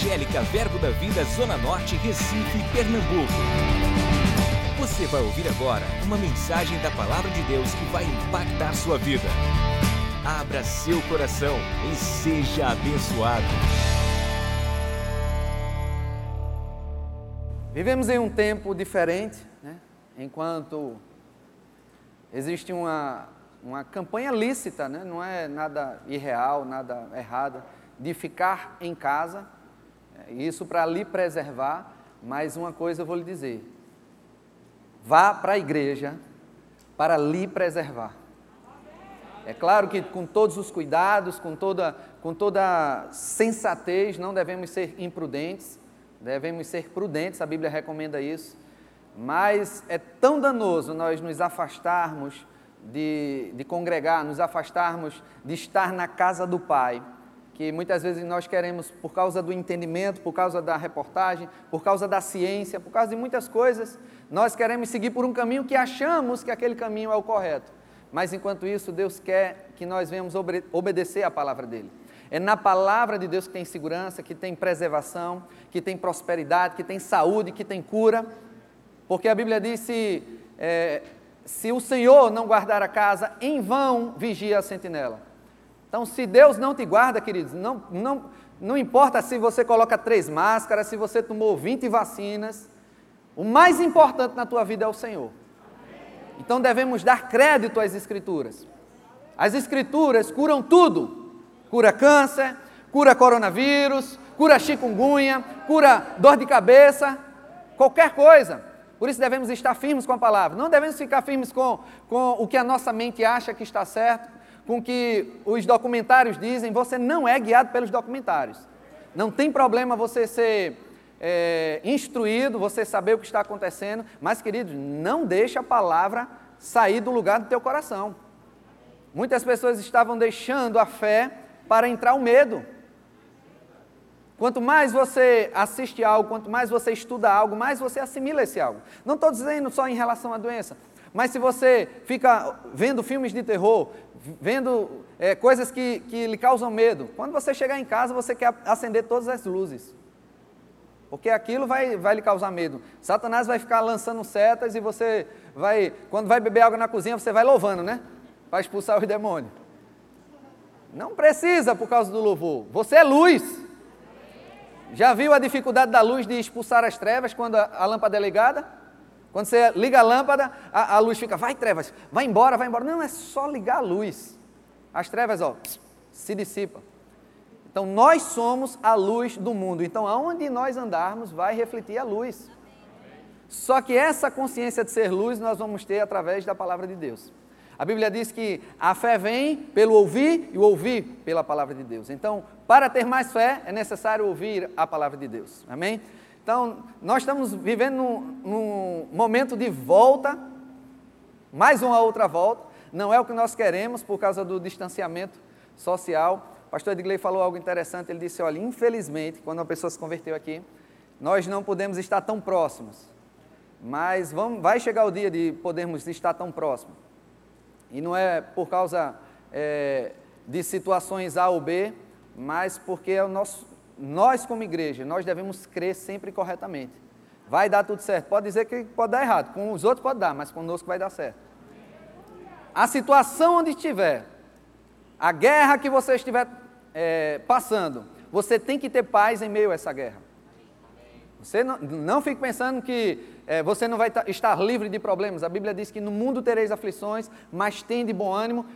Evangélica Verbo da Vida Zona Norte, Recife, Pernambuco. Você vai ouvir agora uma mensagem da Palavra de Deus que vai impactar sua vida. Abra seu coração e seja abençoado. Vivemos em um tempo diferente, né? enquanto existe uma, uma campanha lícita, né? não é nada irreal, nada errado, de ficar em casa, isso para lhe preservar, mas uma coisa eu vou lhe dizer: vá para a igreja para lhe preservar. É claro que com todos os cuidados, com toda, com toda sensatez, não devemos ser imprudentes, devemos ser prudentes, a Bíblia recomenda isso, mas é tão danoso nós nos afastarmos de, de congregar, nos afastarmos de estar na casa do Pai, que muitas vezes nós queremos, por causa do entendimento, por causa da reportagem, por causa da ciência, por causa de muitas coisas, nós queremos seguir por um caminho que achamos que aquele caminho é o correto. Mas enquanto isso, Deus quer que nós venhamos obedecer à palavra dele. É na palavra de Deus que tem segurança, que tem preservação, que tem prosperidade, que tem saúde, que tem cura. Porque a Bíblia diz: se, é, se o Senhor não guardar a casa, em vão vigia a sentinela. Então, se Deus não te guarda, queridos, não, não, não importa se você coloca três máscaras, se você tomou 20 vacinas, o mais importante na tua vida é o Senhor. Então devemos dar crédito às Escrituras. As Escrituras curam tudo: cura câncer, cura coronavírus, cura chikungunya, cura dor de cabeça, qualquer coisa. Por isso devemos estar firmes com a palavra. Não devemos ficar firmes com, com o que a nossa mente acha que está certo, com que os documentários dizem. Você não é guiado pelos documentários. Não tem problema você ser é, instruído, você saber o que está acontecendo, mas, queridos, não deixe a palavra sair do lugar do teu coração. Muitas pessoas estavam deixando a fé para entrar o medo. Quanto mais você assiste algo, quanto mais você estuda algo, mais você assimila esse algo. Não estou dizendo só em relação à doença, mas se você fica vendo filmes de terror, vendo é, coisas que, que lhe causam medo, quando você chegar em casa, você quer acender todas as luzes. Porque aquilo vai, vai lhe causar medo. Satanás vai ficar lançando setas e você vai, quando vai beber água na cozinha, você vai louvando, né? Para expulsar os demônios. Não precisa por causa do louvor. Você é luz. Já viu a dificuldade da luz de expulsar as trevas quando a, a lâmpada é ligada? Quando você liga a lâmpada, a, a, luz fica, vai trevas, vai embora, vai embora. Não, é só ligar a luz. As trevas, ó, se dissipam. Então nós somos a luz do mundo. Então aonde nós andarmos vai refletir a luz. Só que essa consciência de ser luz nós vamos ter através da palavra de Deus. A Bíblia diz que a fé vem pelo ouvir e o ouvir pela palavra de Deus. Então, para ter mais fé, é necessário ouvir a palavra de Deus. Amém? Então, nós estamos vivendo num, num momento de volta, mais uma outra volta. Não é o que nós queremos por causa do distanciamento social, o pastor Edgley falou algo interessante, ele disse, olha, infelizmente, quando uma pessoa se converteu aqui, nós não podemos estar tão próximos, mas vamos, vai chegar o dia de podermos estar tão próximos. E não é por causa é, de situações A ou B, mas porque é o nosso, nós como igreja, nós devemos crer sempre corretamente. Vai dar tudo certo. Pode dizer que pode dar errado, com os outros pode dar, mas conosco vai dar certo. A situação onde estiver, a guerra que você estiver é, passando, você tem que ter paz em meio a essa guerra. Você não, não fique pensando que é, você não vai estar livre de problemas. A Bíblia diz que no mundo tereis aflições, mas tem de bom ânimo.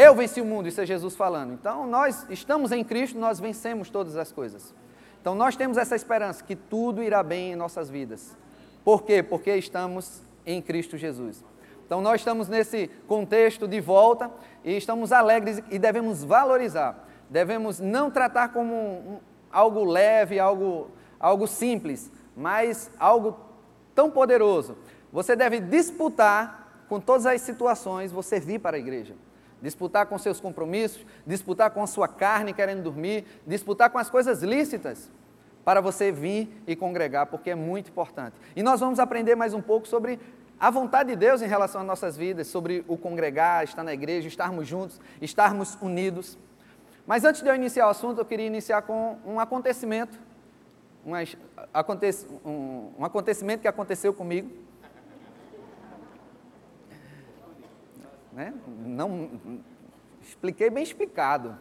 Eu venci o mundo, isso é Jesus falando. Então, nós estamos em Cristo, nós vencemos todas as coisas. Então, nós temos essa esperança que tudo irá bem em nossas vidas. Por quê? Porque estamos em Cristo Jesus. Então, nós estamos nesse contexto de volta e estamos alegres e devemos valorizar. Devemos não tratar como um, algo leve, algo, algo simples, mas algo tão poderoso. Você deve disputar com todas as situações, você vir para a igreja. Disputar com seus compromissos, disputar com a sua carne querendo dormir, disputar com as coisas lícitas para você vir e congregar, porque é muito importante. E nós vamos aprender mais um pouco sobre a vontade de Deus em relação às nossas vidas, sobre o congregar, estar na igreja, estarmos juntos, estarmos unidos. Mas antes de eu iniciar o assunto, eu queria iniciar com um acontecimento um, acontecimento que aconteceu comigo. Né? Não, expliquei bem explicado.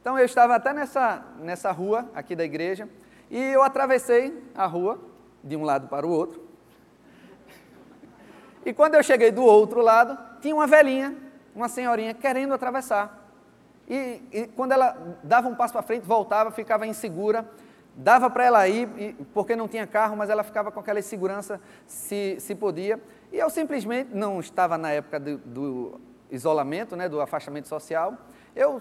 Então eu estava até nessa, nessa rua aqui da igreja e eu atravessei a rua de um lado para o outro. E quando eu cheguei do outro lado, tinha uma velhinha, uma senhorinha querendo atravessar. E, e quando ela dava um passo para frente, voltava, ficava insegura, dava para ela ir, porque não tinha carro, mas ela ficava com aquela insegurança se, se podia. E eu simplesmente, não estava na época do, do isolamento, né, do afastamento social, eu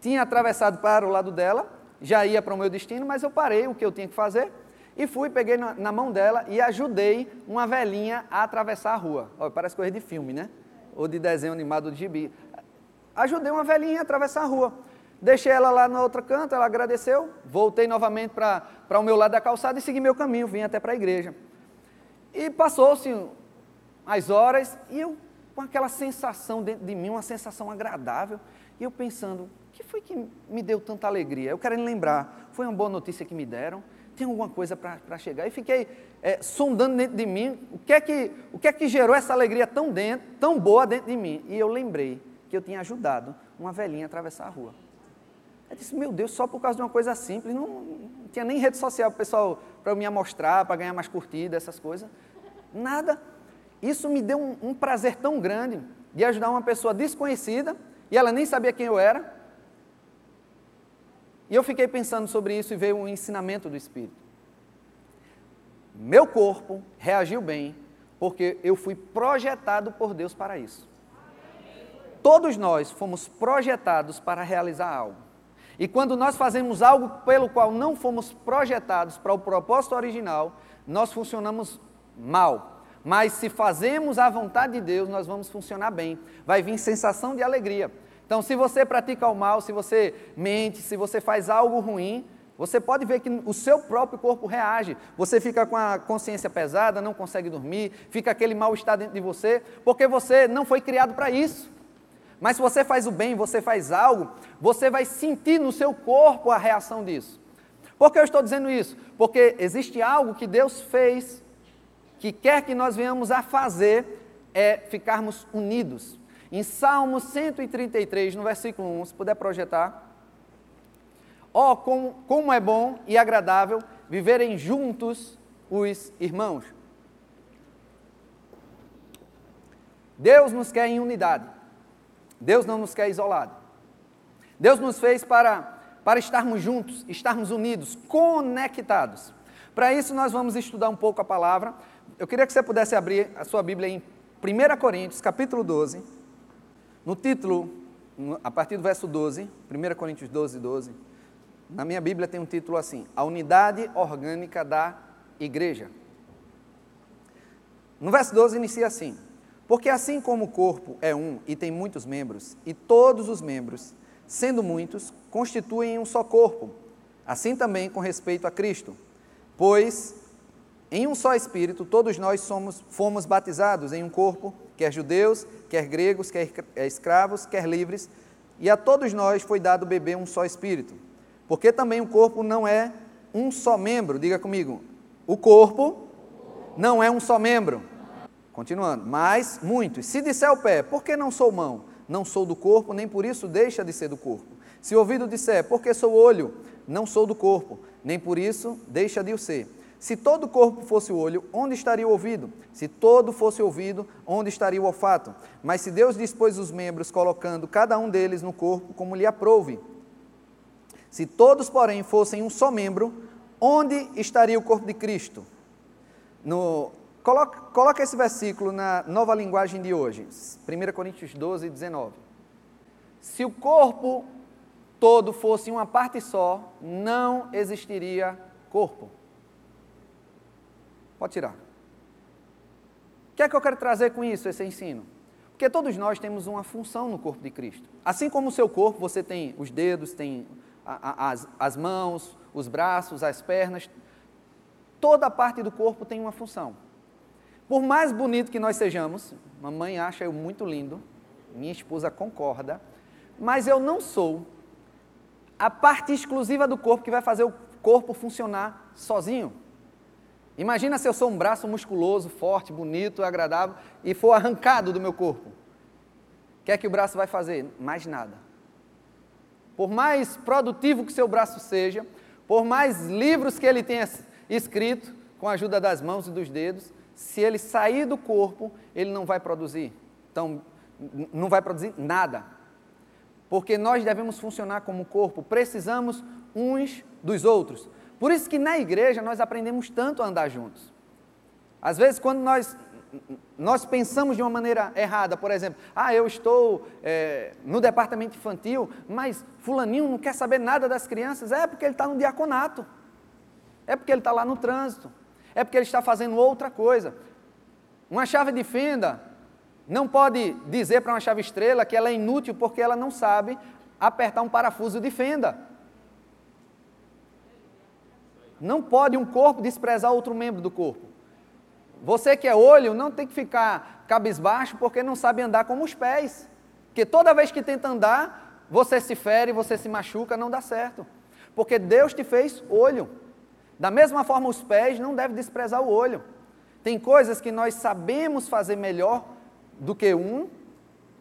tinha atravessado para o lado dela, já ia para o meu destino, mas eu parei o que eu tinha que fazer e fui, peguei na, na mão dela e ajudei uma velhinha a atravessar a rua. Olha, parece coisa de filme, né? Ou de desenho animado de gibi. Ajudei uma velhinha a atravessar a rua. Deixei ela lá no outro canto, ela agradeceu, voltei novamente para o meu lado da calçada e segui meu caminho, vim até para a igreja. E passou-se as horas e eu com aquela sensação dentro de mim, uma sensação agradável, e eu pensando, o que foi que me deu tanta alegria? Eu querendo lembrar, foi uma boa notícia que me deram, tem alguma coisa para chegar. E fiquei é, sondando dentro de mim o que, é que, o que é que gerou essa alegria tão dentro, tão boa dentro de mim. E eu lembrei que eu tinha ajudado uma velhinha a atravessar a rua. Eu disse, meu Deus, só por causa de uma coisa simples, não, não tinha nem rede social pessoal para me mostrar, para ganhar mais curtida, essas coisas. Nada. Isso me deu um, um prazer tão grande de ajudar uma pessoa desconhecida e ela nem sabia quem eu era e eu fiquei pensando sobre isso e veio um ensinamento do Espírito. Meu corpo reagiu bem porque eu fui projetado por Deus para isso. Todos nós fomos projetados para realizar algo. E quando nós fazemos algo pelo qual não fomos projetados para o propósito original, nós funcionamos mal. Mas se fazemos a vontade de Deus, nós vamos funcionar bem. Vai vir sensação de alegria. Então, se você pratica o mal, se você mente, se você faz algo ruim, você pode ver que o seu próprio corpo reage. Você fica com a consciência pesada, não consegue dormir, fica aquele mal-estar dentro de você, porque você não foi criado para isso. Mas se você faz o bem, você faz algo, você vai sentir no seu corpo a reação disso. Por que eu estou dizendo isso? Porque existe algo que Deus fez, que quer que nós venhamos a fazer, é ficarmos unidos. Em Salmo 133, no versículo 1, se puder projetar. Ó, oh, como, como é bom e agradável viverem juntos os irmãos. Deus nos quer em unidade. Deus não nos quer isolado. Deus nos fez para, para estarmos juntos, estarmos unidos, conectados. Para isso, nós vamos estudar um pouco a palavra. Eu queria que você pudesse abrir a sua Bíblia em 1 Coríntios, capítulo 12. No título, a partir do verso 12, 1 Coríntios 12, 12, na minha Bíblia tem um título assim: A unidade orgânica da igreja. No verso 12 inicia assim: Porque assim como o corpo é um e tem muitos membros, e todos os membros, sendo muitos, constituem um só corpo, assim também com respeito a Cristo. Pois em um só Espírito, todos nós somos, fomos batizados em um corpo, quer judeus, quer gregos, quer escravos, quer livres, e a todos nós foi dado beber um só Espírito. Porque também o corpo não é um só membro, diga comigo, o corpo não é um só membro. Continuando, mas muitos. Se disser o pé, por que não sou mão? Não sou do corpo, nem por isso deixa de ser do corpo. Se o ouvido disser, porque sou olho? Não sou do corpo, nem por isso deixa de o ser. Se todo o corpo fosse o olho, onde estaria o ouvido? Se todo fosse ouvido, onde estaria o olfato? Mas se Deus dispôs os membros, colocando cada um deles no corpo como lhe aprouve. Se todos, porém, fossem um só membro, onde estaria o corpo de Cristo? No, coloca, coloca esse versículo na nova linguagem de hoje, 1 Coríntios 12, 19. Se o corpo todo fosse uma parte só, não existiria corpo. Pode tirar. O que é que eu quero trazer com isso, esse ensino? Porque todos nós temos uma função no corpo de Cristo. Assim como o seu corpo, você tem os dedos, tem a, a, as, as mãos, os braços, as pernas. Toda parte do corpo tem uma função. Por mais bonito que nós sejamos, mamãe acha eu muito lindo, minha esposa concorda, mas eu não sou a parte exclusiva do corpo que vai fazer o corpo funcionar sozinho. Imagina se eu sou um braço musculoso, forte, bonito, agradável e for arrancado do meu corpo. O que é que o braço vai fazer? Mais nada. Por mais produtivo que seu braço seja, por mais livros que ele tenha escrito, com a ajuda das mãos e dos dedos, se ele sair do corpo, ele não vai produzir. Então, não vai produzir nada. Porque nós devemos funcionar como corpo, precisamos uns dos outros. Por isso que na igreja nós aprendemos tanto a andar juntos. Às vezes, quando nós, nós pensamos de uma maneira errada, por exemplo, ah, eu estou é, no departamento infantil, mas fulaninho não quer saber nada das crianças, é porque ele está no diaconato, é porque ele está lá no trânsito, é porque ele está fazendo outra coisa. Uma chave de fenda não pode dizer para uma chave estrela que ela é inútil porque ela não sabe apertar um parafuso de fenda. Não pode um corpo desprezar outro membro do corpo. Você que é olho não tem que ficar cabisbaixo porque não sabe andar como os pés. Porque toda vez que tenta andar, você se fere, você se machuca, não dá certo. Porque Deus te fez olho. Da mesma forma, os pés não devem desprezar o olho. Tem coisas que nós sabemos fazer melhor do que um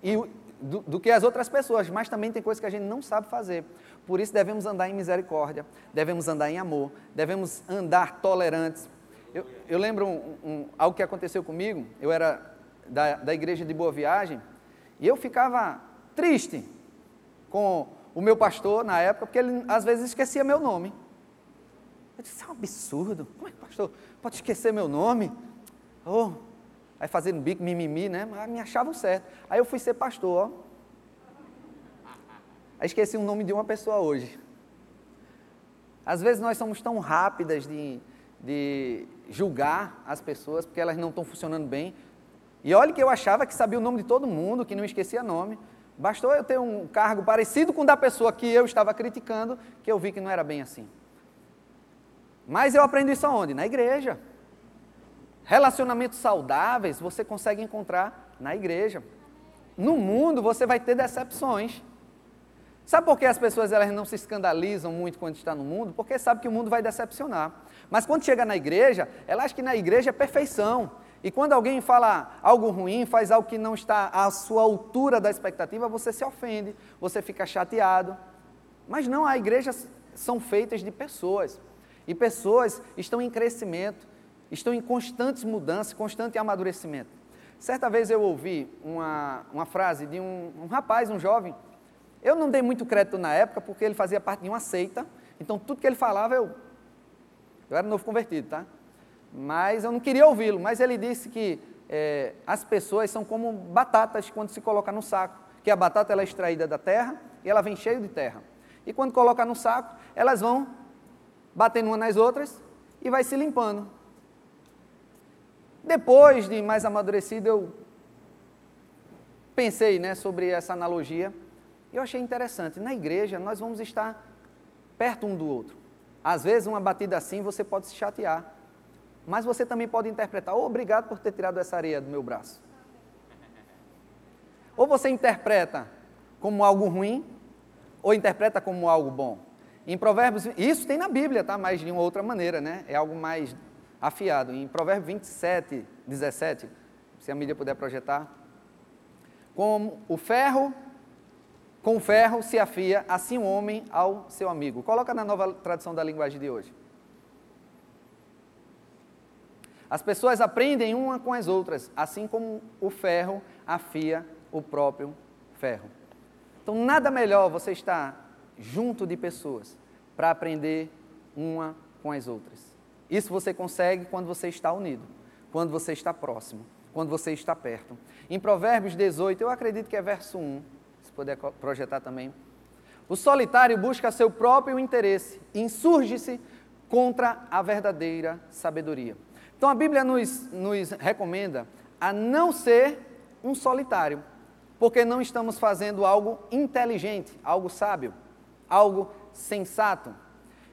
e do, do, que as outras pessoas, mas também tem coisas que a gente não sabe fazer. Por isso devemos andar em misericórdia, devemos andar em amor, devemos andar tolerantes. Eu, eu lembro um, um, algo que aconteceu comigo, eu era da, da igreja de Boa Viagem, e eu ficava triste com o meu pastor na época, porque ele às vezes esquecia meu nome. Eu disse, isso é um absurdo, como é que o pastor pode esquecer meu nome? Oh, aí fazendo bico, mimimi, né? Mas me achavam certo. Aí eu fui ser pastor, ó. Aí esqueci o nome de uma pessoa hoje. Às vezes nós somos tão rápidas de, de julgar as pessoas porque elas não estão funcionando bem. E olha que eu achava que sabia o nome de todo mundo, que não esquecia nome. Bastou eu ter um cargo parecido com o da pessoa que eu estava criticando, que eu vi que não era bem assim. Mas eu aprendo isso aonde? Na igreja. Relacionamentos saudáveis você consegue encontrar na igreja. No mundo você vai ter decepções. Sabe por que as pessoas elas não se escandalizam muito quando está no mundo? Porque sabe que o mundo vai decepcionar. Mas quando chega na igreja, ela acha que na igreja é perfeição. E quando alguém fala algo ruim, faz algo que não está à sua altura da expectativa, você se ofende, você fica chateado. Mas não, a igreja são feitas de pessoas. E pessoas estão em crescimento, estão em constantes mudanças, constante amadurecimento. Certa vez eu ouvi uma, uma frase de um, um rapaz, um jovem, eu não dei muito crédito na época porque ele fazia parte de uma seita, então tudo que ele falava eu. Eu era novo convertido, tá? Mas eu não queria ouvi-lo. Mas ele disse que é, as pessoas são como batatas quando se coloca no saco, que a batata ela é extraída da terra e ela vem cheia de terra. E quando coloca no saco, elas vão batendo uma nas outras e vai se limpando. Depois de mais amadurecido, eu pensei né, sobre essa analogia eu achei interessante. Na igreja, nós vamos estar perto um do outro. Às vezes, uma batida assim, você pode se chatear. Mas você também pode interpretar: oh, obrigado por ter tirado essa areia do meu braço. Ou você interpreta como algo ruim, ou interpreta como algo bom. Em Provérbios, isso tem na Bíblia, tá? Mas de uma outra maneira, né? É algo mais afiado. Em Provérbios 27, 17, se a mídia puder projetar. Como o ferro com ferro se afia, assim o um homem ao seu amigo. Coloca na nova tradução da linguagem de hoje. As pessoas aprendem uma com as outras, assim como o ferro afia o próprio ferro. Então, nada melhor você estar junto de pessoas para aprender uma com as outras. Isso você consegue quando você está unido, quando você está próximo, quando você está perto. Em Provérbios 18, eu acredito que é verso 1, se puder projetar também. O solitário busca seu próprio interesse, insurge-se contra a verdadeira sabedoria. Então a Bíblia nos, nos recomenda a não ser um solitário, porque não estamos fazendo algo inteligente, algo sábio, algo sensato.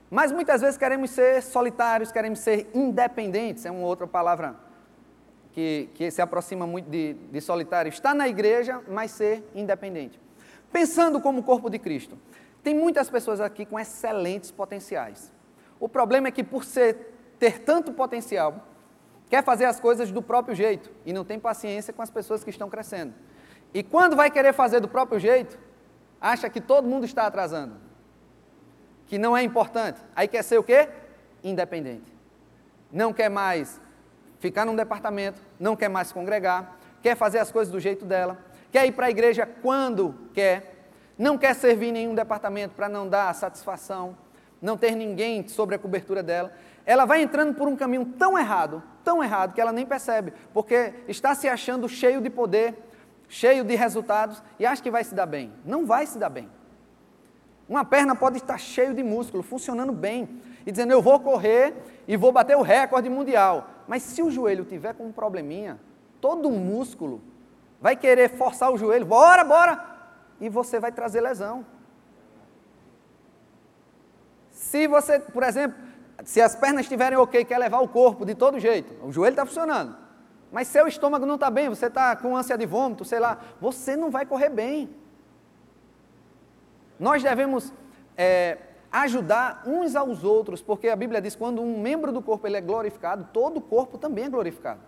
Mas muitas vezes queremos ser solitários, queremos ser independentes, é uma outra palavra que, que se aproxima muito de, de solitário. Estar na igreja, mas ser independente. Pensando como o corpo de Cristo, tem muitas pessoas aqui com excelentes potenciais. O problema é que por ser, ter tanto potencial, quer fazer as coisas do próprio jeito e não tem paciência com as pessoas que estão crescendo. E quando vai querer fazer do próprio jeito, acha que todo mundo está atrasando, que não é importante. Aí quer ser o quê? Independente. Não quer mais ficar num departamento, não quer mais congregar, quer fazer as coisas do jeito dela, quer ir para a igreja quando quer, não quer servir em nenhum departamento para não dar satisfação, não ter ninguém sobre a cobertura dela. Ela vai entrando por um caminho tão errado, tão errado, que ela nem percebe, porque está se achando cheio de poder, cheio de resultados e acha que vai se dar bem. Não vai se dar bem. Uma perna pode estar cheio de músculo, funcionando bem, e dizendo eu vou correr e vou bater o recorde mundial. Mas se o joelho tiver com um probleminha, todo o músculo vai querer forçar o joelho, bora, bora, e você vai trazer lesão. Se você, por exemplo, se as pernas estiverem ok, quer levar o corpo de todo jeito, o joelho está funcionando, mas seu estômago não está bem, você está com ânsia de vômito, sei lá, você não vai correr bem. Nós devemos é, ajudar uns aos outros, porque a Bíblia diz que quando um membro do corpo ele é glorificado, todo o corpo também é glorificado.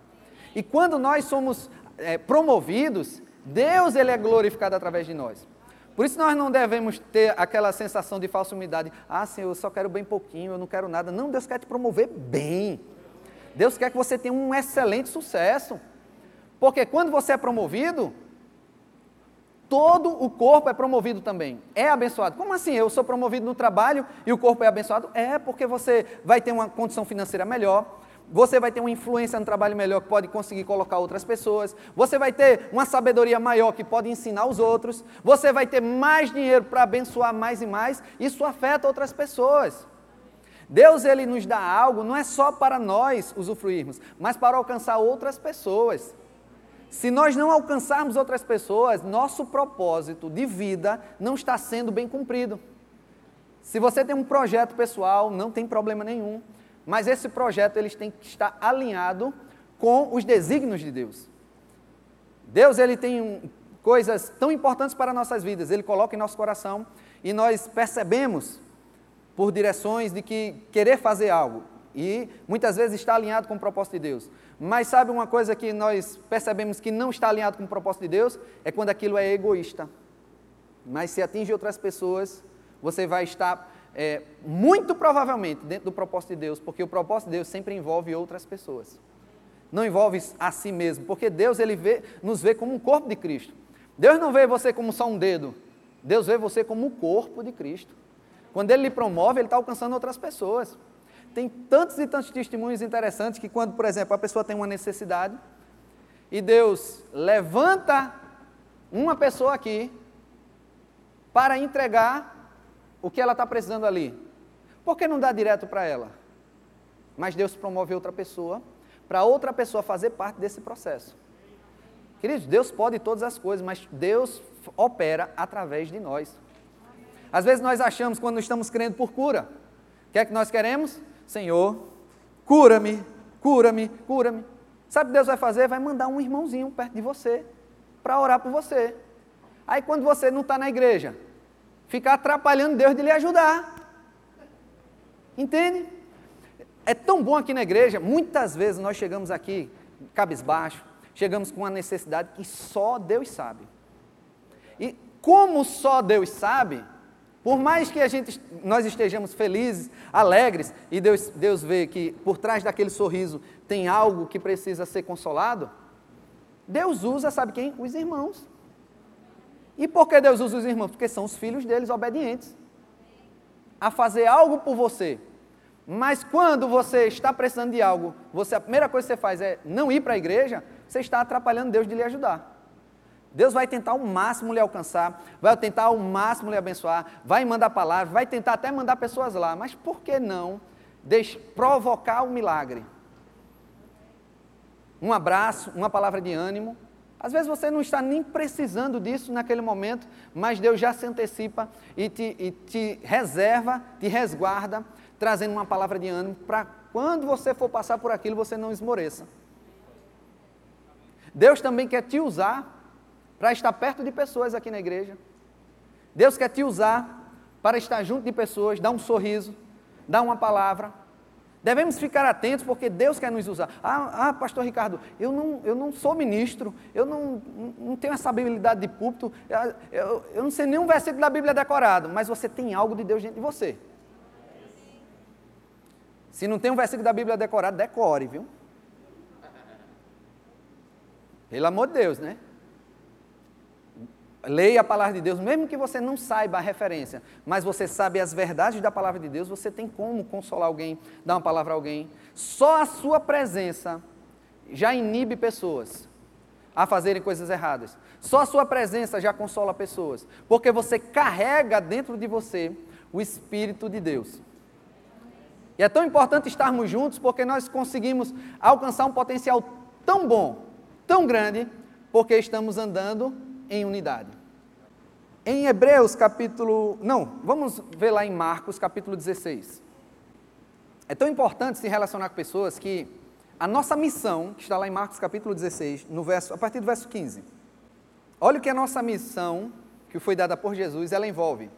E quando nós somos é, promovidos, Deus ele é glorificado através de nós. Por isso nós não devemos ter aquela sensação de falsa humildade. Ah, Senhor, eu só quero bem pouquinho, eu não quero nada. Não, Deus quer te promover bem. Deus quer que você tenha um excelente sucesso. Porque quando você é promovido, todo o corpo é promovido também. É abençoado. Como assim? Eu sou promovido no trabalho e o corpo é abençoado? É, porque você vai ter uma condição financeira melhor, você vai ter uma influência no trabalho melhor que pode conseguir colocar outras pessoas. Você vai ter uma sabedoria maior que pode ensinar os outros. Você vai ter mais dinheiro para abençoar mais e mais. Isso afeta outras pessoas. Deus ele nos dá algo não é só para nós usufruirmos, mas para alcançar outras pessoas. Se nós não alcançarmos outras pessoas, nosso propósito de vida não está sendo bem cumprido. Se você tem um projeto pessoal, não tem problema nenhum. Mas esse projeto eles têm que estar alinhado com os desígnios de Deus. Deus ele tem coisas tão importantes para nossas vidas, ele coloca em nosso coração e nós percebemos por direções de que querer fazer algo e muitas vezes está alinhado com o propósito de Deus. Mas sabe uma coisa que nós percebemos que não está alinhado com o propósito de Deus? É quando aquilo é egoísta. Mas se atinge outras pessoas, você vai estar é, muito provavelmente dentro do propósito de Deus, porque o propósito de Deus sempre envolve outras pessoas. Não envolve a si mesmo, porque Deus ele vê, nos vê como um corpo de Cristo. Deus não vê você como só um dedo, Deus vê você como o corpo de Cristo. Quando Ele lhe promove, Ele está alcançando outras pessoas. Tem tantos e tantos testemunhos interessantes que quando, por exemplo, a pessoa tem uma necessidade e Deus levanta uma pessoa aqui para entregar o que ela está precisando ali. Por que não dá direto para ela? Mas Deus promove outra pessoa, para outra pessoa fazer parte desse processo. Queridos, Deus pode todas as coisas, mas Deus opera através de nós. Às vezes nós achamos, quando estamos crendo por cura, o que é que nós queremos? Senhor, cura-me, cura-me, cura-me. Sabe o que Deus vai fazer? Vai mandar um irmãozinho perto de você, para orar por você. Aí quando você não está na igreja, ficar atrapalhando Deus de lhe ajudar. Entende? É tão bom aqui na igreja, muitas vezes nós chegamos aqui cabisbaixo, chegamos com uma necessidade que só Deus sabe. E como só Deus sabe, por mais que a gente, nós estejamos felizes, alegres, e Deus, Deus vê que por trás daquele sorriso tem algo que precisa ser consolado, Deus usa, sabe quem? Os irmãos. E por que Deus usa os irmãos? Porque são os filhos deles obedientes a fazer algo por você. Mas quando você está precisando de algo, você, a primeira coisa que você faz é não ir para a igreja, você está atrapalhando Deus de lhe ajudar. Deus vai tentar ao máximo lhe alcançar, vai tentar ao máximo lhe abençoar, vai mandar palavras, vai tentar até mandar pessoas lá, mas por que não provocar o um milagre? Um abraço, uma palavra de ânimo, às vezes você não está nem precisando disso naquele momento, mas Deus já se antecipa e te, e te reserva, te resguarda, trazendo uma palavra de ânimo para quando você for passar por aquilo você não esmoreça. Deus também quer te usar para estar perto de pessoas aqui na igreja. Deus quer te usar para estar junto de pessoas, dar um sorriso, dar uma palavra. Devemos ficar atentos porque Deus quer nos usar. Ah, ah pastor Ricardo, eu não, eu não sou ministro, eu não, não tenho essa habilidade de púlpito, eu, eu, eu não sei nenhum versículo da Bíblia decorado, mas você tem algo de Deus dentro de você. Se não tem um versículo da Bíblia decorado, decore, viu? Pelo amor de Deus, né? Leia a palavra de Deus, mesmo que você não saiba a referência, mas você sabe as verdades da palavra de Deus, você tem como consolar alguém, dar uma palavra a alguém. Só a sua presença já inibe pessoas a fazerem coisas erradas. Só a sua presença já consola pessoas, porque você carrega dentro de você o Espírito de Deus. E é tão importante estarmos juntos porque nós conseguimos alcançar um potencial tão bom, tão grande, porque estamos andando em unidade. Em Hebreus capítulo. Não, vamos ver lá em Marcos capítulo 16. É tão importante se relacionar com pessoas que a nossa missão, que está lá em Marcos capítulo 16, no verso, a partir do verso 15. Olha o que a nossa missão, que foi dada por Jesus, ela envolve.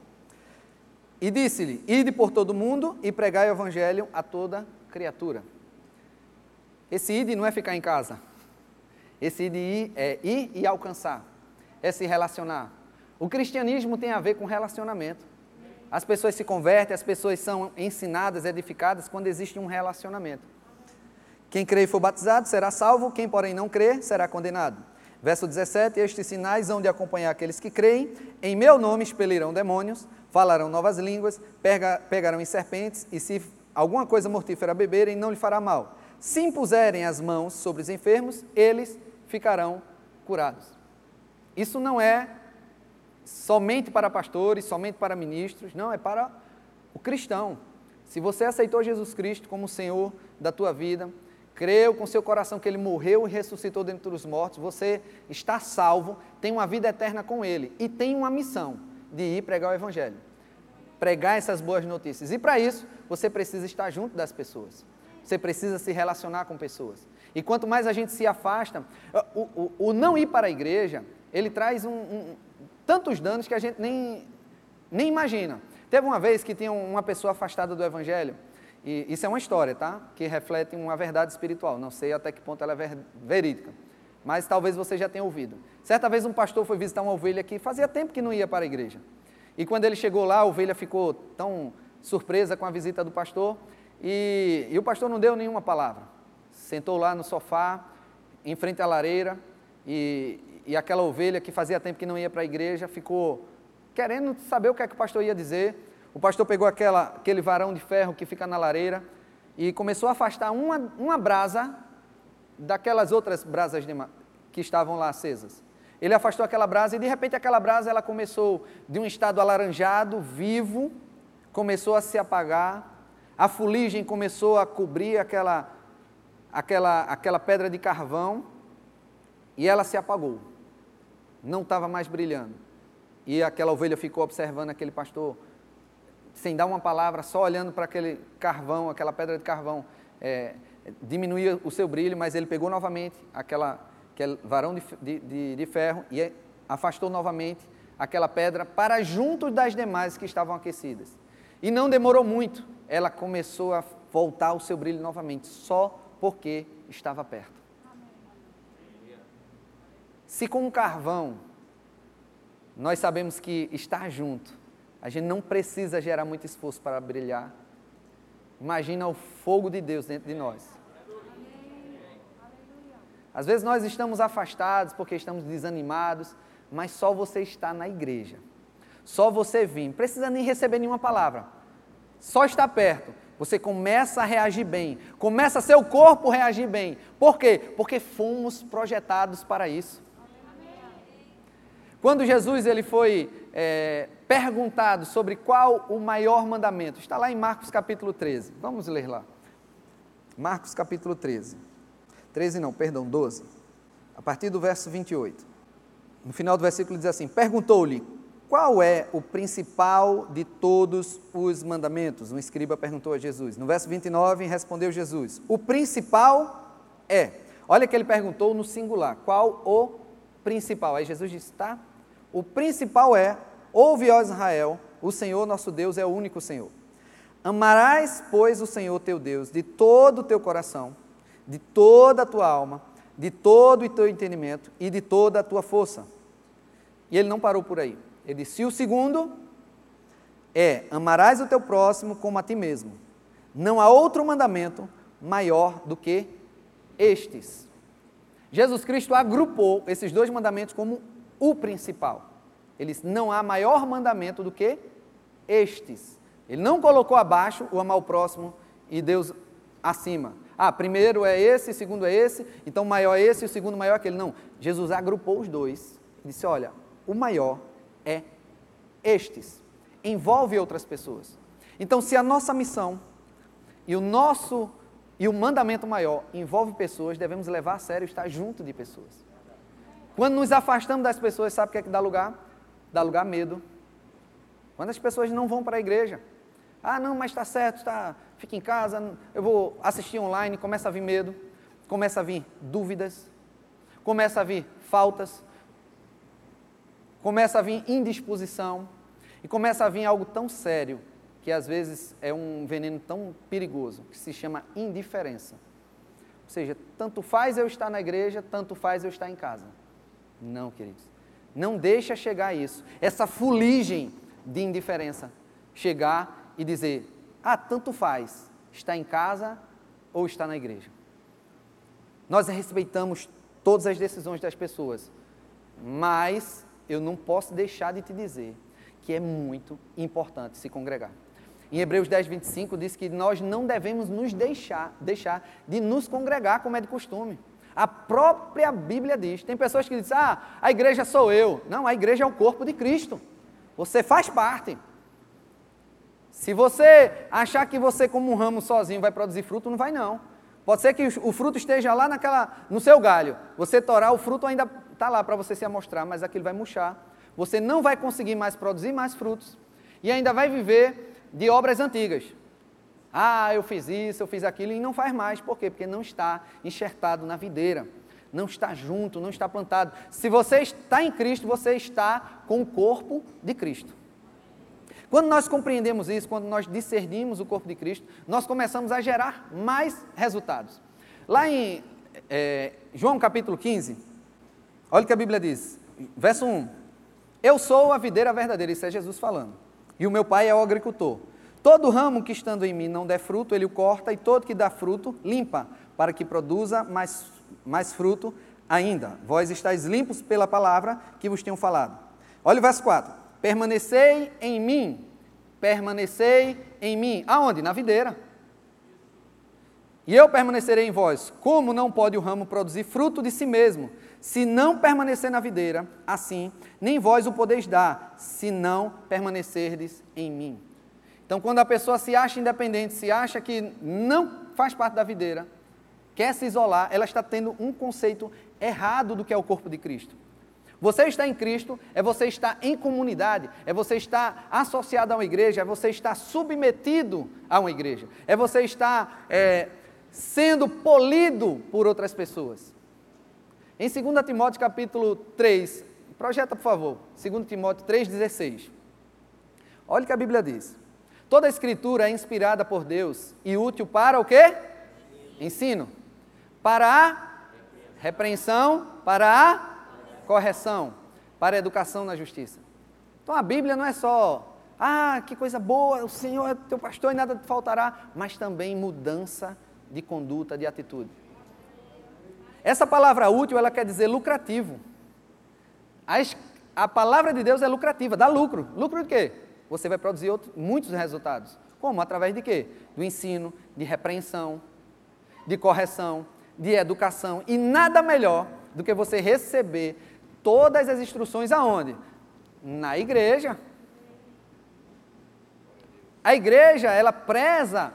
E disse-lhe: Ide por todo mundo e pregai o evangelho a toda criatura. Esse ide não é ficar em casa. Esse ide é ir e alcançar é se relacionar. O cristianismo tem a ver com relacionamento. As pessoas se convertem, as pessoas são ensinadas, edificadas quando existe um relacionamento. Quem crê e for batizado será salvo, quem, porém, não crê será condenado. Verso 17: Estes sinais hão de acompanhar aqueles que creem, em meu nome expelirão demônios, falarão novas línguas, pega, pegarão em serpentes, e se alguma coisa mortífera beberem, não lhe fará mal. Se impuserem as mãos sobre os enfermos, eles ficarão curados. Isso não é somente para pastores, somente para ministros, não, é para o cristão. Se você aceitou Jesus Cristo como Senhor da tua vida, creu com seu coração que ele morreu e ressuscitou dentre os mortos, você está salvo, tem uma vida eterna com ele e tem uma missão de ir pregar o evangelho. Pregar essas boas notícias. E para isso, você precisa estar junto das pessoas. Você precisa se relacionar com pessoas. E quanto mais a gente se afasta, o, o, o não ir para a igreja ele traz um, um, tantos danos que a gente nem, nem imagina. Teve uma vez que tinha uma pessoa afastada do Evangelho, e isso é uma história, tá? Que reflete uma verdade espiritual. Não sei até que ponto ela é verídica, mas talvez você já tenha ouvido. Certa vez um pastor foi visitar uma ovelha que fazia tempo que não ia para a igreja. E quando ele chegou lá, a ovelha ficou tão surpresa com a visita do pastor, e, e o pastor não deu nenhuma palavra. Sentou lá no sofá, em frente à lareira, e, e aquela ovelha que fazia tempo que não ia para a igreja ficou querendo saber o que é que o pastor ia dizer. O pastor pegou aquela, aquele varão de ferro que fica na lareira e começou a afastar uma, uma brasa daquelas outras brasas de, que estavam lá acesas. Ele afastou aquela brasa e de repente aquela brasa ela começou de um estado alaranjado, vivo, começou a se apagar, a fuligem começou a cobrir aquela, aquela, aquela pedra de carvão e ela se apagou não estava mais brilhando. E aquela ovelha ficou observando aquele pastor, sem dar uma palavra, só olhando para aquele carvão, aquela pedra de carvão. É, diminuía o seu brilho, mas ele pegou novamente aquela, aquele varão de, de, de ferro e afastou novamente aquela pedra para junto das demais que estavam aquecidas. E não demorou muito, ela começou a voltar o seu brilho novamente, só porque estava perto. Se com um carvão nós sabemos que estar junto, a gente não precisa gerar muito esforço para brilhar. Imagina o fogo de Deus dentro de nós. Às vezes nós estamos afastados porque estamos desanimados, mas só você está na igreja. Só você vir, não precisa nem receber nenhuma palavra. Só está perto. Você começa a reagir bem, começa seu corpo a reagir bem. Por quê? Porque fomos projetados para isso. Quando Jesus ele foi é, perguntado sobre qual o maior mandamento, está lá em Marcos capítulo 13. Vamos ler lá. Marcos capítulo 13. 13 não, perdão, 12. A partir do verso 28. No final do versículo diz assim: Perguntou-lhe, qual é o principal de todos os mandamentos? Um escriba perguntou a Jesus. No verso 29, respondeu Jesus: O principal é. Olha que ele perguntou no singular: qual o principal? Aí Jesus disse: Tá, o principal é: ouve, ó Israel, o Senhor nosso Deus é o único Senhor. Amarás, pois, o Senhor teu Deus de todo o teu coração, de toda a tua alma, de todo o teu entendimento e de toda a tua força. E ele não parou por aí. Ele disse: o segundo é: amarás o teu próximo como a ti mesmo. Não há outro mandamento maior do que estes. Jesus Cristo agrupou esses dois mandamentos como o principal. Ele disse: não há maior mandamento do que estes. Ele não colocou abaixo o amar o próximo e Deus acima. Ah, primeiro é esse, segundo é esse, então maior é esse o segundo maior é aquele. Não, Jesus agrupou os dois e disse: olha, o maior é estes. Envolve outras pessoas. Então, se a nossa missão e o nosso e o mandamento maior envolve pessoas, devemos levar a sério estar junto de pessoas. Quando nos afastamos das pessoas, sabe o que é que dá lugar? Dá lugar medo. Quando as pessoas não vão para a igreja. Ah, não, mas está certo, está, fica em casa, eu vou assistir online, começa a vir medo, começa a vir dúvidas, começa a vir faltas, começa a vir indisposição e começa a vir algo tão sério que às vezes é um veneno tão perigoso, que se chama indiferença. Ou seja, tanto faz eu estar na igreja, tanto faz eu estar em casa. Não, queridos. Não deixa chegar isso. Essa fuligem de indiferença chegar e dizer: "Ah, tanto faz, está em casa ou está na igreja". Nós respeitamos todas as decisões das pessoas, mas eu não posso deixar de te dizer que é muito importante se congregar. Em Hebreus 10, 25 diz que nós não devemos nos deixar, deixar de nos congregar como é de costume. A própria Bíblia diz. Tem pessoas que dizem, ah, a igreja sou eu. Não, a igreja é o corpo de Cristo. Você faz parte. Se você achar que você, como um ramo sozinho, vai produzir fruto, não vai não. Pode ser que o fruto esteja lá naquela, no seu galho. Você torar, o fruto ainda está lá para você se amostrar, mas aquilo vai murchar. Você não vai conseguir mais produzir mais frutos. E ainda vai viver de obras antigas. Ah, eu fiz isso, eu fiz aquilo, e não faz mais. Por quê? Porque não está enxertado na videira, não está junto, não está plantado. Se você está em Cristo, você está com o corpo de Cristo. Quando nós compreendemos isso, quando nós discernimos o corpo de Cristo, nós começamos a gerar mais resultados. Lá em é, João capítulo 15, olha o que a Bíblia diz, verso 1: Eu sou a videira verdadeira, isso é Jesus falando e o meu pai é o agricultor. Todo ramo que estando em mim não der fruto, ele o corta, e todo que dá fruto, limpa, para que produza mais, mais fruto ainda. Vós estáis limpos pela palavra que vos tenho falado. Olha o verso 4. Permanecei em mim, permanecei em mim. Aonde? Na videira. E eu permanecerei em vós. Como não pode o ramo produzir fruto de si mesmo, se não permanecer na videira, assim, nem vós o podeis dar, se não permanecerdes em mim. Então, quando a pessoa se acha independente, se acha que não faz parte da videira, quer se isolar, ela está tendo um conceito errado do que é o corpo de Cristo. Você está em Cristo, é você estar em comunidade, é você estar associado a uma igreja, é você estar submetido a uma igreja, é você estar é, sendo polido por outras pessoas. Em 2 Timóteo capítulo 3, projeta por favor, 2 Timóteo 3,16. Olha o que a Bíblia diz. Toda a escritura é inspirada por Deus e útil para o quê? Ensino. Para a repreensão, para a correção, para a educação na justiça. Então a Bíblia não é só, ah, que coisa boa, o Senhor é teu pastor e nada te faltará, mas também mudança de conduta, de atitude. Essa palavra útil, ela quer dizer lucrativo. A, a palavra de Deus é lucrativa, dá lucro. Lucro de quê? Você vai produzir outro, muitos resultados. Como? Através de quê? Do ensino, de repreensão, de correção, de educação. E nada melhor do que você receber todas as instruções aonde? Na igreja. A igreja, ela preza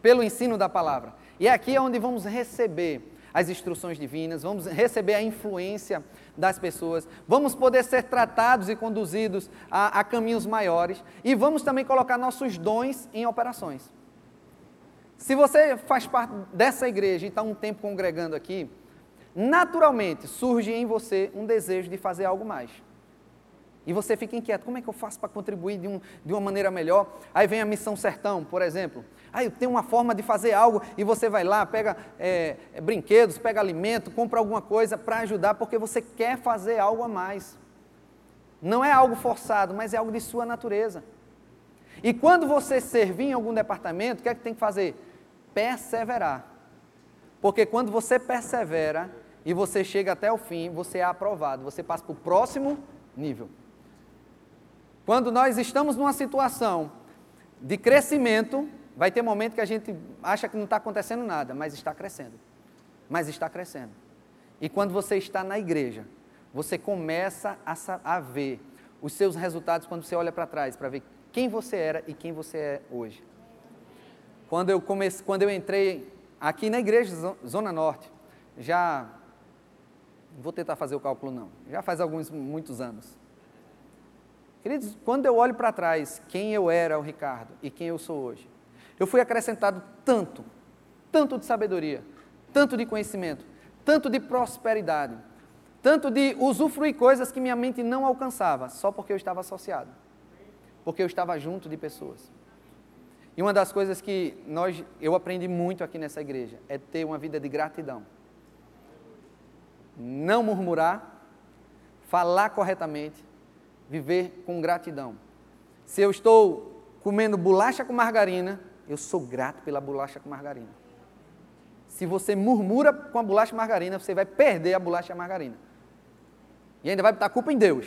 pelo ensino da palavra. E é aqui onde vamos receber as instruções divinas, vamos receber a influência das pessoas, vamos poder ser tratados e conduzidos a, a caminhos maiores e vamos também colocar nossos dons em operações. Se você faz parte dessa igreja e está um tempo congregando aqui, naturalmente surge em você um desejo de fazer algo mais. E você fica inquieto, como é que eu faço para contribuir de, um, de uma maneira melhor? Aí vem a missão sertão, por exemplo. Aí tenho uma forma de fazer algo e você vai lá, pega é, é, brinquedos, pega alimento, compra alguma coisa para ajudar, porque você quer fazer algo a mais. Não é algo forçado, mas é algo de sua natureza. E quando você servir em algum departamento, o que é que tem que fazer? Perseverar. Porque quando você persevera e você chega até o fim, você é aprovado, você passa para o próximo nível. Quando nós estamos numa situação de crescimento, vai ter momento que a gente acha que não está acontecendo nada, mas está crescendo. Mas está crescendo. E quando você está na igreja, você começa a, a ver os seus resultados quando você olha para trás, para ver quem você era e quem você é hoje. Quando eu, comecei, quando eu entrei aqui na igreja Zona Norte, já vou tentar fazer o cálculo não, já faz alguns muitos anos. Queridos, quando eu olho para trás, quem eu era, o Ricardo, e quem eu sou hoje, eu fui acrescentado tanto, tanto de sabedoria, tanto de conhecimento, tanto de prosperidade, tanto de usufruir coisas que minha mente não alcançava, só porque eu estava associado, porque eu estava junto de pessoas. E uma das coisas que nós, eu aprendi muito aqui nessa igreja é ter uma vida de gratidão. Não murmurar, falar corretamente, viver com gratidão. Se eu estou comendo bolacha com margarina, eu sou grato pela bolacha com margarina. Se você murmura com a bolacha margarina, você vai perder a bolacha margarina. E ainda vai botar culpa em Deus.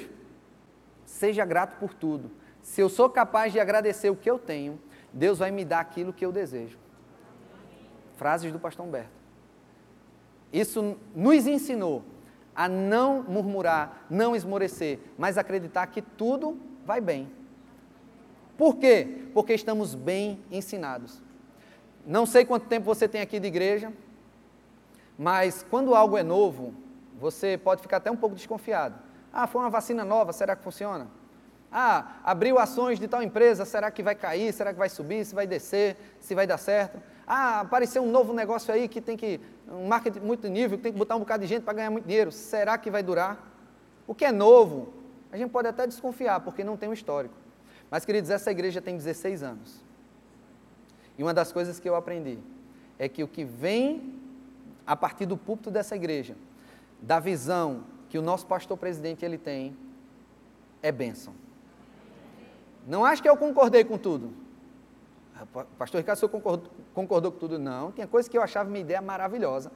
Seja grato por tudo. Se eu sou capaz de agradecer o que eu tenho, Deus vai me dar aquilo que eu desejo. Frases do pastor Humberto. Isso nos ensinou a não murmurar, não esmorecer, mas acreditar que tudo vai bem. Por quê? Porque estamos bem ensinados. Não sei quanto tempo você tem aqui de igreja, mas quando algo é novo, você pode ficar até um pouco desconfiado. Ah, foi uma vacina nova, será que funciona? Ah, abriu ações de tal empresa, será que vai cair? Será que vai subir? Se vai descer? Se vai dar certo? Ah, apareceu um novo negócio aí que tem que, um marketing muito nível, que tem que botar um bocado de gente para ganhar muito dinheiro. Será que vai durar? O que é novo, a gente pode até desconfiar, porque não tem um histórico. Mas, queridos, essa igreja tem 16 anos. E uma das coisas que eu aprendi é que o que vem a partir do púlpito dessa igreja, da visão que o nosso pastor presidente ele tem, é bênção. Não acho que eu concordei com tudo. Pastor Ricardo, o senhor concordou, concordou com tudo? Não, tinha coisa que eu achava minha ideia maravilhosa.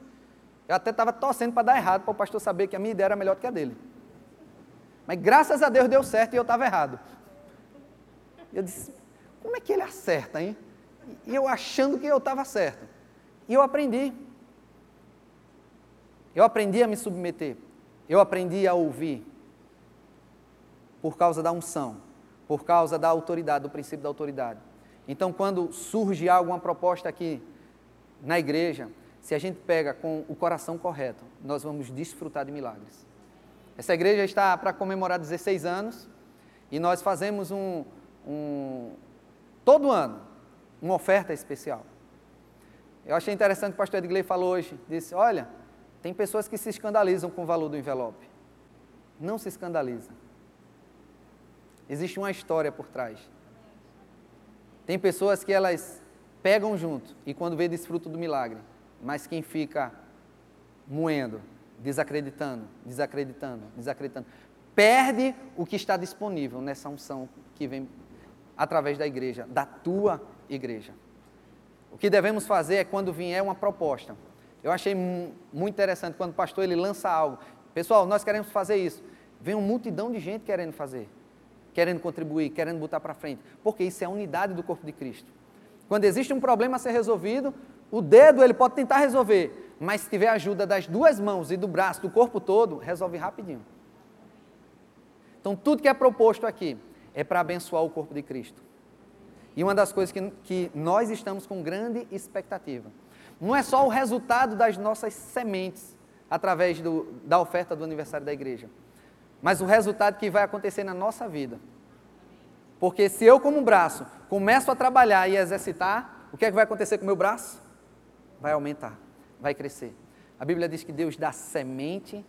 Eu até estava torcendo para dar errado, para o pastor saber que a minha ideia era melhor do que a dele. Mas graças a Deus deu certo e eu estava errado. Eu disse, como é que ele acerta, hein? E eu achando que eu estava certo. E eu aprendi. Eu aprendi a me submeter. Eu aprendi a ouvir. Por causa da unção por causa da autoridade, do princípio da autoridade. Então, quando surge alguma proposta aqui na igreja, se a gente pega com o coração correto, nós vamos desfrutar de milagres. Essa igreja está para comemorar 16 anos e nós fazemos um, um todo ano uma oferta especial. Eu achei interessante o pastor Edgley falou hoje, disse, olha, tem pessoas que se escandalizam com o valor do envelope. Não se escandaliza. Existe uma história por trás. Tem pessoas que elas pegam junto e quando vê desfruto do milagre, mas quem fica moendo, desacreditando, desacreditando, desacreditando, perde o que está disponível nessa unção que vem através da igreja, da tua igreja. O que devemos fazer é quando vier uma proposta. Eu achei muito interessante quando o pastor ele lança algo. Pessoal, nós queremos fazer isso. Vem uma multidão de gente querendo fazer querendo contribuir, querendo botar para frente, porque isso é a unidade do corpo de Cristo. Quando existe um problema a ser resolvido, o dedo ele pode tentar resolver, mas se tiver ajuda das duas mãos e do braço, do corpo todo, resolve rapidinho. Então, tudo que é proposto aqui é para abençoar o corpo de Cristo. E uma das coisas que, que nós estamos com grande expectativa não é só o resultado das nossas sementes através do, da oferta do aniversário da igreja, mas o resultado que vai acontecer na nossa vida. Porque se eu, como um braço, começo a trabalhar e exercitar, o que é que vai acontecer com o meu braço? Vai aumentar, vai crescer. A Bíblia diz que Deus dá semente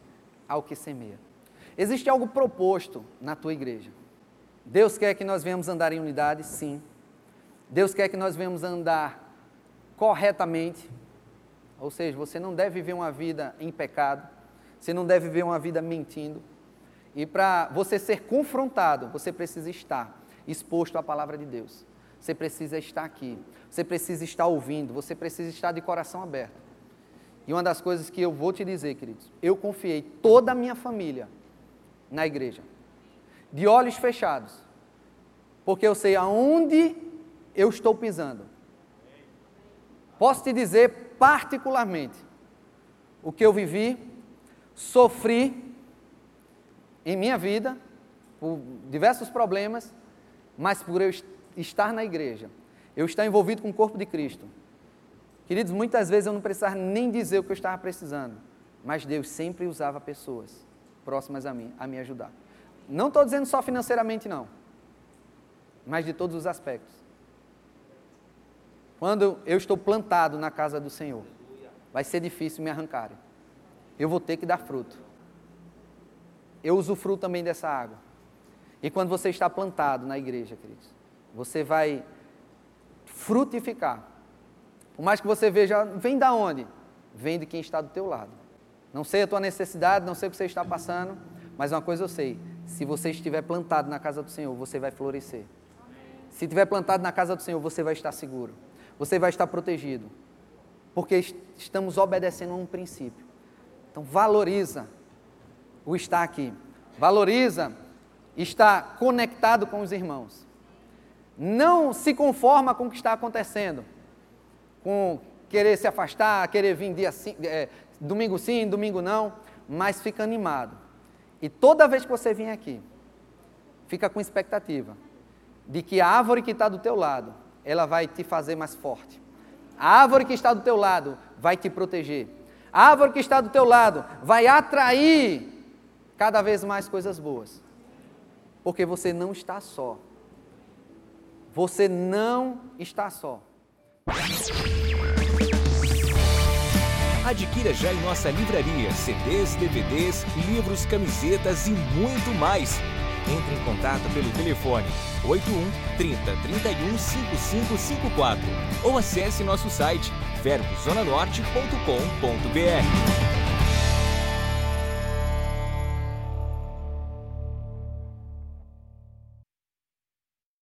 ao que semeia. Existe algo proposto na tua igreja. Deus quer que nós venhamos andar em unidade, sim. Deus quer que nós venhamos andar corretamente. Ou seja, você não deve viver uma vida em pecado, você não deve viver uma vida mentindo. E para você ser confrontado, você precisa estar exposto à palavra de Deus. Você precisa estar aqui. Você precisa estar ouvindo. Você precisa estar de coração aberto. E uma das coisas que eu vou te dizer, queridos, eu confiei toda a minha família na igreja, de olhos fechados, porque eu sei aonde eu estou pisando. Posso te dizer particularmente o que eu vivi, sofri em minha vida, por diversos problemas, mas por eu estar na igreja, eu estar envolvido com o corpo de Cristo. Queridos, muitas vezes eu não precisava nem dizer o que eu estava precisando, mas Deus sempre usava pessoas próximas a mim, a me ajudar. Não estou dizendo só financeiramente, não, mas de todos os aspectos. Quando eu estou plantado na casa do Senhor, vai ser difícil me arrancarem. Eu vou ter que dar fruto. Eu uso fruto também dessa água. E quando você está plantado na igreja, queridos, você vai frutificar. Por mais que você veja, vem da onde? Vem de quem está do teu lado. Não sei a tua necessidade, não sei o que você está passando, mas uma coisa eu sei: se você estiver plantado na casa do Senhor, você vai florescer. Se estiver plantado na casa do Senhor, você vai estar seguro, você vai estar protegido, porque estamos obedecendo a um princípio. Então, valoriza o estar aqui, valoriza estar conectado com os irmãos. Não se conforma com o que está acontecendo, com querer se afastar, querer vir dia sim, é, domingo sim, domingo não, mas fica animado. E toda vez que você vem aqui, fica com expectativa de que a árvore que está do teu lado, ela vai te fazer mais forte. A árvore que está do teu lado vai te proteger. A árvore que está do teu lado vai atrair cada vez mais coisas boas. Porque você não está só. Você não está só. Adquira já em nossa livraria CDs, DVDs, livros, camisetas e muito mais. Entre em contato pelo telefone 81 30 31 5554 ou acesse nosso site verbozonanorte.com.br.